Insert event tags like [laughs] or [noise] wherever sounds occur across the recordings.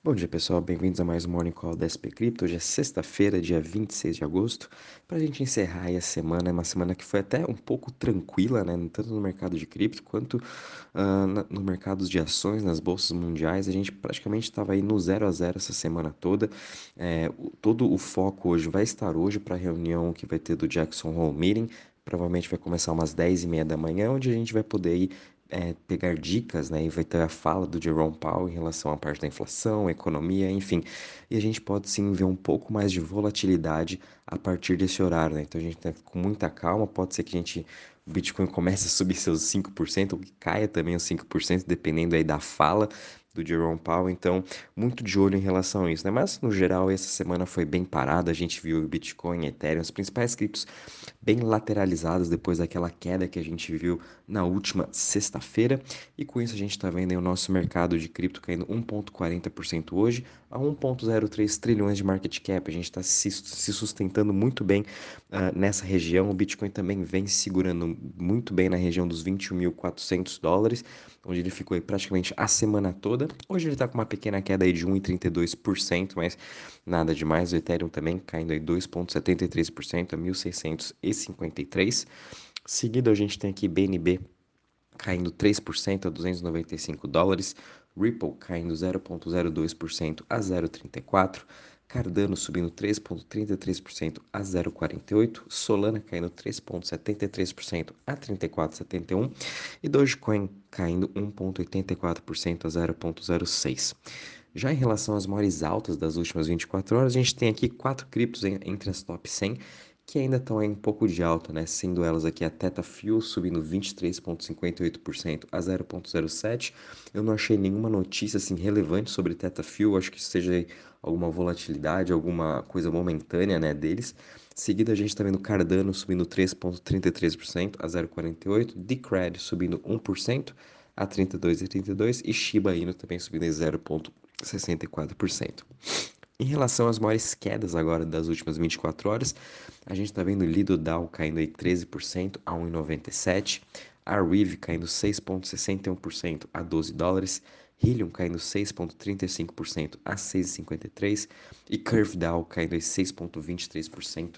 Bom dia pessoal, bem-vindos a mais um Morning Call da SP Crypto. Hoje é sexta-feira, dia 26 de agosto. Para a gente encerrar aí a semana, é uma semana que foi até um pouco tranquila, né? Tanto no mercado de cripto quanto uh, na, no mercado de ações, nas bolsas mundiais. A gente praticamente estava aí no zero a zero essa semana toda. É, todo o foco hoje vai estar hoje para a reunião que vai ter do Jackson Hole Meeting. Provavelmente vai começar umas 10 e meia da manhã, onde a gente vai poder ir é, pegar dicas, né? E vai ter a fala do Jerome Powell em relação à parte da inflação, economia, enfim. E a gente pode sim ver um pouco mais de volatilidade a partir desse horário, né? Então a gente tá com muita calma, pode ser que a gente o Bitcoin comece a subir seus 5%, ou que caia também os 5%, dependendo aí da fala do Jerome Powell, então muito de olho em relação a isso, né? Mas no geral essa semana foi bem parada, a gente viu o Bitcoin, Ethereum, os principais criptos bem lateralizados depois daquela queda que a gente viu na última sexta-feira, e com isso a gente está vendo o nosso mercado de cripto caindo 1,40% hoje a 1,03 trilhões de market cap, a gente está se, se, sustentando muito bem uh, nessa região, o Bitcoin também vem segurando muito bem na região dos 21.400 dólares, onde ele ficou praticamente a semana toda. Hoje ele está com uma pequena queda aí de 1,32%, mas nada demais. O Ethereum também caindo aí 2,73% a 1.653. Seguido a gente tem aqui BNB caindo 3% a 295 dólares, Ripple caindo 0,02% a 0,34%, Cardano subindo 3,33% a 0,48%, Solana caindo 3,73% a 34,71% e Dogecoin caindo 1,84% a 0,06%. Já em relação às maiores altas das últimas 24 horas, a gente tem aqui quatro criptos entre as top 100 que ainda estão em um pouco de alta, né? Sendo elas aqui a Teta Fuel subindo 23,58% a 0,07. Eu não achei nenhuma notícia assim relevante sobre Teta Fuel, acho que seja alguma volatilidade, alguma coisa momentânea, né, deles. Seguida a gente está vendo Cardano subindo 3,33% a 0,48, Decred subindo 1% a 32,32 e Shiba Inu também subindo em 0,64%. Em relação às maiores quedas agora das últimas 24 horas, a gente está vendo Lido Dow caindo aí 13% a 1,97, a Riv caindo 6,61% a 12 dólares, Helium caindo 6,35% a 6,53 e Curve Dow caindo 6,23%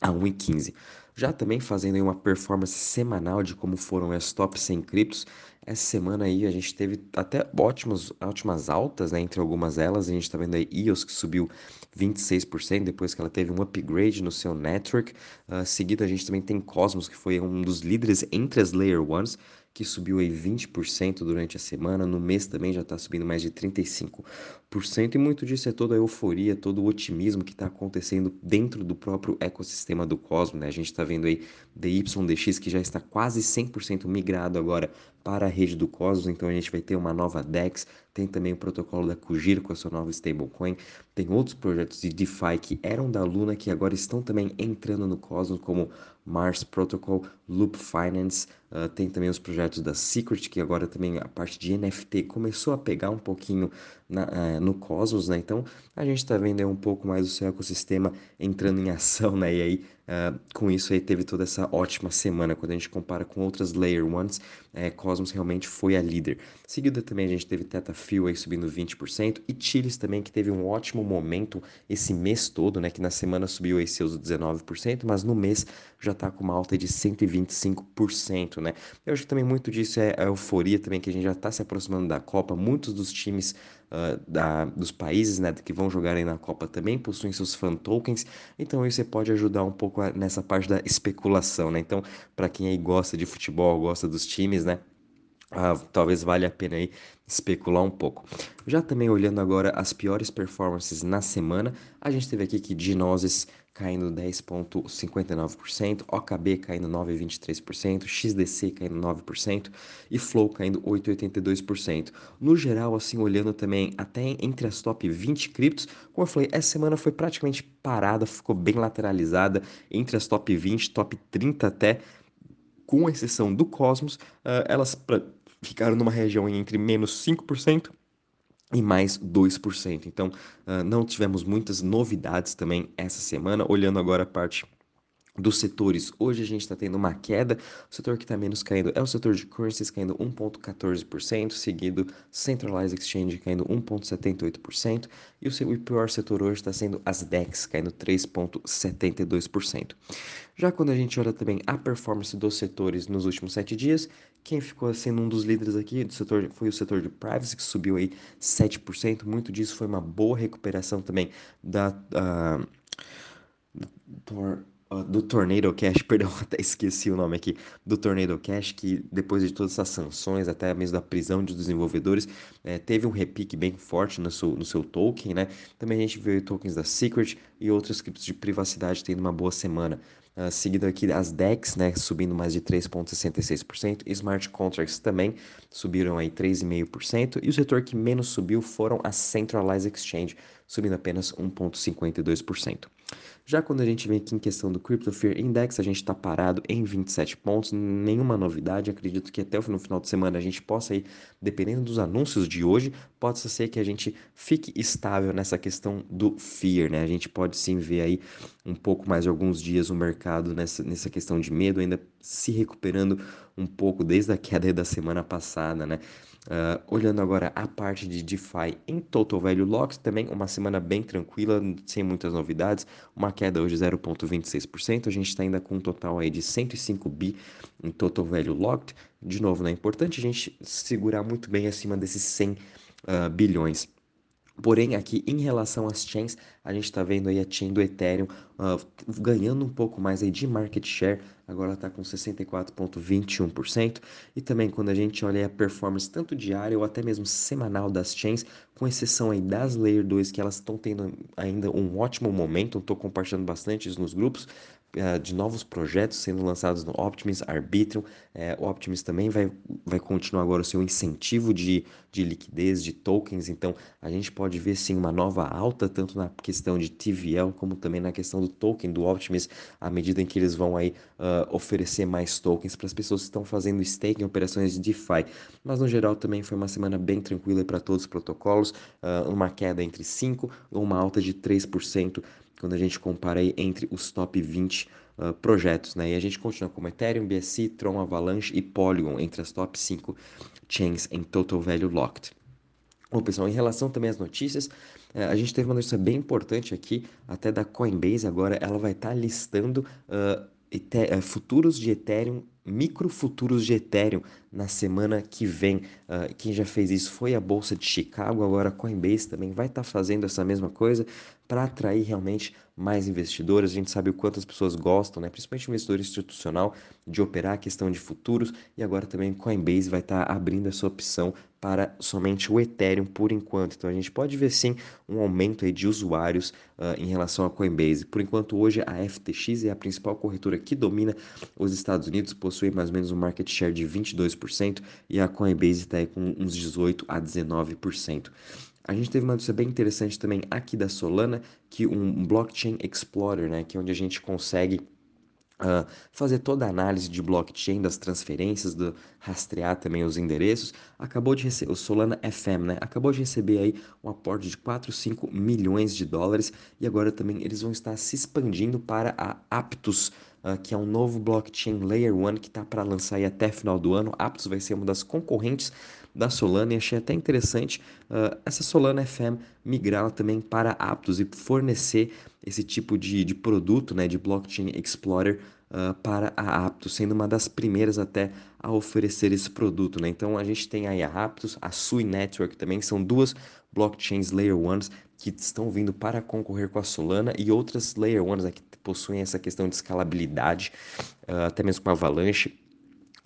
a 1,15. Já também fazendo uma performance semanal de como foram as top 100 criptos, essa semana aí a gente teve até ótimas, ótimas altas, né, entre algumas delas, a gente está vendo aí EOS que subiu 26% depois que ela teve um upgrade no seu network, uh, seguido a gente também tem Cosmos que foi um dos líderes entre as Layer Ones, que subiu aí 20% durante a semana, no mês também já está subindo mais de 35%, e muito disso é toda a euforia, todo o otimismo que está acontecendo dentro do próprio ecossistema do Cosmos, né? A gente está vendo aí DYDX que já está quase 100% migrado agora para a rede do Cosmos, então a gente vai ter uma nova DEX, tem também o protocolo da Kujira com a sua nova stablecoin, tem outros projetos de DeFi que eram da Luna que agora estão também entrando no Cosmos, como Mars Protocol, Loop Finance, uh, tem também os projetos da Secret, que agora também a parte de NFT começou a pegar um pouquinho na, uh, no Cosmos, né? Então a gente está vendo aí um pouco mais o seu ecossistema entrando em ação, né? E aí Uh, com isso aí teve toda essa ótima semana. Quando a gente compara com outras Layer Ones, é, Cosmos realmente foi a líder. Seguida também a gente teve Teta Fuel aí subindo 20% e Chiles também que teve um ótimo momento esse mês todo, né? Que na semana subiu aí seus 19%, mas no mês já está com uma alta de 125%, né? Eu acho que também muito disso é a euforia também que a gente já está se aproximando da Copa. Muitos dos times uh, da, dos países né, que vão jogar aí na Copa também possuem seus fan tokens, então isso pode ajudar um pouco nessa parte da especulação, né? Então, para quem aí gosta de futebol, gosta dos times, né? Ah, talvez valha a pena aí especular um pouco. Já também olhando agora as piores performances na semana, a gente teve aqui que Ginoses caindo 10,59%, OKB caindo 9,23%, XDC caindo 9% e Flow caindo 8,82%. No geral, assim, olhando também até entre as top 20 criptos, como eu falei, essa semana foi praticamente parada, ficou bem lateralizada entre as top 20, top 30 até, com exceção do Cosmos, uh, elas ficaram numa região entre menos 5% e mais 2%. Então, uh, não tivemos muitas novidades também essa semana. Olhando agora a parte dos setores. Hoje a gente está tendo uma queda, o setor que está menos caindo é o setor de currencies, caindo 1,14%, seguido Centralized Exchange caindo 1,78%, e o, pior setor hoje está sendo as DEX, caindo 3,72%. Já quando a gente olha também a performance dos setores nos últimos sete dias, quem ficou sendo um dos líderes aqui do setor foi o setor de privacy, que subiu aí 7%, muito disso foi uma boa recuperação também da... Uh, do Tornado Cash, [laughs] perdão, até esqueci o nome aqui, do Tornado Cash, que depois de todas essas sanções, até mesmo da prisão de desenvolvedores, é, teve um repique bem forte no seu, no seu token, né? Também a gente viu tokens da Secret e outros criptos de privacidade tendo uma boa semana. Uh, seguido aqui as DEX, né, subindo mais de 3,66%, Smart Contracts também subiram aí 3,5%, e o setor que menos subiu foram as Centralized Exchange, subindo apenas 1,52%. Já quando a gente vem aqui em questão do Crypto Fear Index, a gente está parado em 27 pontos, nenhuma novidade. Acredito que até no final de semana a gente possa ir, dependendo dos anúncios de hoje, pode ser que a gente fique estável nessa questão do Fear, né? A gente pode sim ver aí um pouco mais alguns dias o mercado nessa, nessa questão de medo, ainda se recuperando um pouco desde a queda da semana passada, né? Uh, olhando agora a parte de DeFi em Total Value Locked, também uma semana bem tranquila, sem muitas novidades, uma queda hoje 0,26%, a gente está ainda com um total aí de 105 bi em Total Value Locked, de novo, né? é importante a gente segurar muito bem acima desses 100 uh, ah, bilhões. Porém, aqui em relação às chains, a gente está vendo aí a chain do Ethereum uh, ganhando um pouco mais aí de market share, agora está com 64,21%. E também quando a gente olha a performance tanto diária ou até mesmo semanal das chains, com exceção aí das Layer 2, que elas estão tendo ainda um ótimo momento, estou compartilhando bastante isso nos grupos, uh, de novos projetos sendo lançados no Optimus, Arbitrum. É, o Optimus também vai, vai continuar agora o seu incentivo de, de liquidez de tokens, então a gente pode ver sim uma nova alta, tanto na questão de TVL como também na questão do token do Optimus, à medida em que eles vão aí uh, oferecer mais tokens para as pessoas que estão fazendo stake em operações de DeFi. Mas no geral também foi uma semana bem tranquila para todos os protocolos, uh, uma queda entre 5% ou uma alta de 3% quando a gente compara aí entre os top 20 uh, projetos, né? E a gente continua com Ethereum, BSC, Tron, Avalanche e Polygon entre as top 5 chains em Total Value Locked. Bom, pessoal, em relação também às notícias, eh, a gente teve uma notícia bem importante aqui, até da Coinbase agora, ela vai estar tá listando uh, futuros de Ethereum microfuturos de Ethereum na semana que vem. Uh, quem já fez isso foi a Bolsa de Chicago, agora a Coinbase também vai estar tá fazendo essa mesma coisa para atrair realmente mais investidores. A gente sabe o quanto as pessoas gostam, né? principalmente investidor institucional, de operar a questão de futuros e agora também Coinbase vai estar tá abrindo essa opção para somente o Ethereum por enquanto. Então a gente pode ver sim um aumento aí de usuários uh, em relação a Coinbase. Por enquanto hoje a FTX é a principal corretora que domina os Estados Unidos, possui mais ou menos um market share de 22% e a Coinbase está aí com uns 18 a 19%. A gente teve uma notícia bem interessante também aqui da Solana, que um Blockchain Explorer, né, que é onde a gente consegue Uh, fazer toda a análise de blockchain, das transferências, do, rastrear também os endereços, acabou de receber, o Solana FM, né? Acabou de receber aí um aporte de 4, 5 milhões de dólares e agora também eles vão estar se expandindo para a Aptos, uh, que é um novo blockchain Layer 1 que está para lançar aí até final do ano. Aptos vai ser uma das concorrentes da Solana e achei até interessante uh, essa Solana FM migrar também para Aptos e fornecer esse tipo de, de produto né, de Blockchain Explorer uh, para a Aptos, sendo uma das primeiras até a oferecer esse produto. Né? Então a gente tem aí a Aptos, a Sui Network também, são duas blockchains Layer 1s que estão vindo para concorrer com a Solana e outras Layer 1s né, que possuem essa questão de escalabilidade, uh, até mesmo com a Avalanche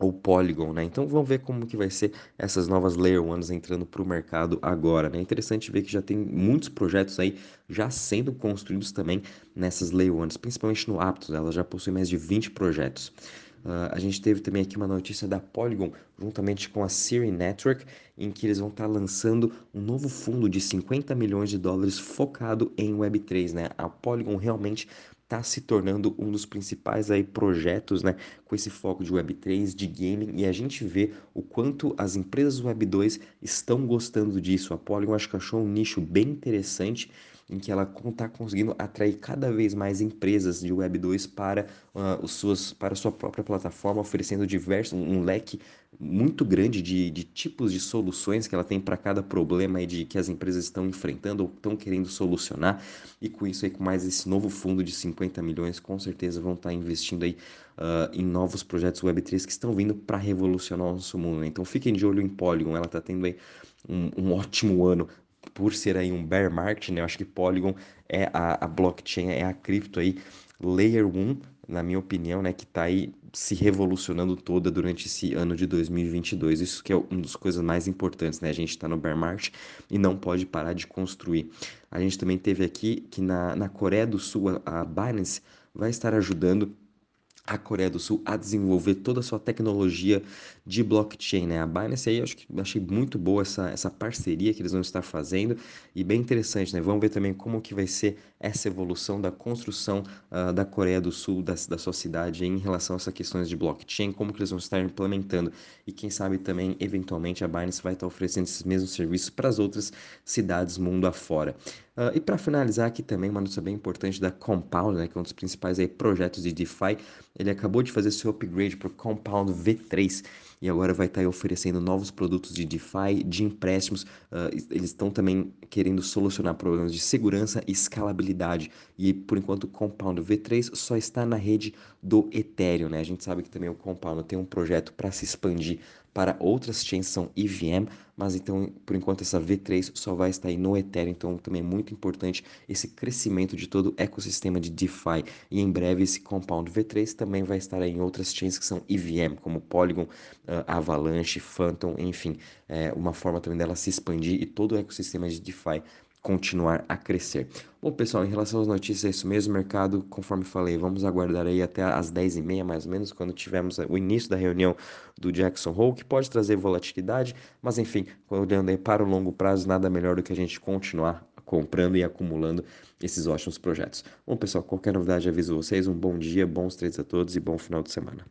ou Polygon, né? Então vamos ver como que vai ser essas novas Layer Ones entrando para o mercado agora, né? É interessante ver que já tem muitos projetos aí já sendo construídos também nessas Layer Ones, principalmente no Aptos, ela já possui mais de 20 projetos. Uh, a gente teve também aqui uma notícia da Polygon, juntamente com a Siri Network, em que eles vão estar tá lançando um novo fundo de 50 milhões de dólares focado em Web3, né? A Polygon realmente está se tornando um dos principais aí projetos, né, com esse foco de Web3, de gaming, e a gente vê o quanto as empresas Web2 estão gostando disso. A Polygon acho que achou um nicho bem interessante em que ela está conseguindo atrair cada vez mais empresas de Web 2 para, uh, os suas, para a sua própria plataforma, oferecendo diversos, um leque muito grande de, de tipos de soluções que ela tem para cada problema aí de, que as empresas estão enfrentando ou estão querendo solucionar. E com isso aí, com mais esse novo fundo de 50 milhões, com certeza vão estar tá investindo aí uh, em novos projetos Web3 que estão vindo para revolucionar o nosso mundo. Né? Então fiquem de olho em Polygon, ela está tendo aí um, um ótimo ano por ser aí um bear market, né? Eu acho que Polygon é a, a blockchain, é a cripto aí layer 1, na minha opinião, né, que está aí se revolucionando toda durante esse ano de 2022. Isso que é uma das coisas mais importantes, né? A gente está no bear market e não pode parar de construir. A gente também teve aqui que na, na Coreia do Sul a Binance vai estar ajudando a Coreia do Sul a desenvolver toda a sua tecnologia de blockchain, né? A Binance aí, eu acho que achei muito boa essa, essa parceria que eles vão estar fazendo e bem interessante, né? Vamos ver também como que vai ser essa evolução da construção uh, da Coreia do Sul, da, da sua cidade em relação a essas questões de blockchain, como que eles vão estar implementando e quem sabe também, eventualmente, a Binance vai estar oferecendo esses mesmos serviços para as outras cidades mundo afora. Uh, e para finalizar aqui também uma notícia bem importante da Compound, né, que é um dos principais aí, projetos de DeFi, ele acabou de fazer seu upgrade para o Compound V3 e agora vai estar tá oferecendo novos produtos de DeFi, de empréstimos. Uh, eles estão também querendo solucionar problemas de segurança e escalabilidade. E por enquanto o Compound V3 só está na rede do Ethereum, né? A gente sabe que também o Compound tem um projeto para se expandir para outras chains são EVM, mas então por enquanto essa V3 só vai estar aí no Ethereum, então também é muito importante esse crescimento de todo o ecossistema de DeFi e em breve esse Compound V3 também vai estar aí em outras chains que são EVM, como Polygon, Avalanche, Phantom, enfim, é uma forma também dela se expandir e todo o ecossistema de DeFi continuar a crescer. Bom, pessoal, em relação às notícias, é isso mesmo. Mercado, conforme falei, vamos aguardar aí até as 10h30, mais ou menos, quando tivermos o início da reunião do Jackson Hole, que pode trazer volatilidade, mas enfim, olhando aí para o longo prazo, nada melhor do que a gente continuar comprando e acumulando esses ótimos projetos. Bom, pessoal, qualquer novidade aviso vocês. Um bom dia, bons trades a todos e bom final de semana.